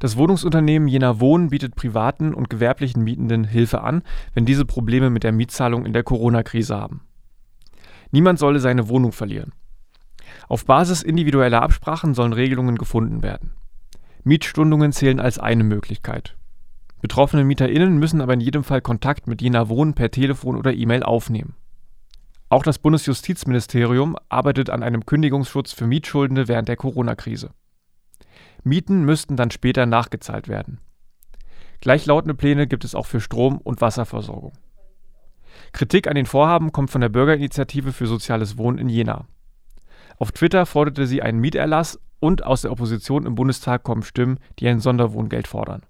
Das Wohnungsunternehmen Jena Wohnen bietet privaten und gewerblichen Mietenden Hilfe an, wenn diese Probleme mit der Mietzahlung in der Corona-Krise haben. Niemand solle seine Wohnung verlieren. Auf Basis individueller Absprachen sollen Regelungen gefunden werden. Mietstundungen zählen als eine Möglichkeit. Betroffene MieterInnen müssen aber in jedem Fall Kontakt mit Jena Wohnen per Telefon oder E-Mail aufnehmen. Auch das Bundesjustizministerium arbeitet an einem Kündigungsschutz für Mietschuldende während der Corona-Krise. Mieten müssten dann später nachgezahlt werden. Gleichlautende Pläne gibt es auch für Strom- und Wasserversorgung. Kritik an den Vorhaben kommt von der Bürgerinitiative für soziales Wohnen in Jena. Auf Twitter forderte sie einen Mieterlass und aus der Opposition im Bundestag kommen Stimmen, die ein Sonderwohngeld fordern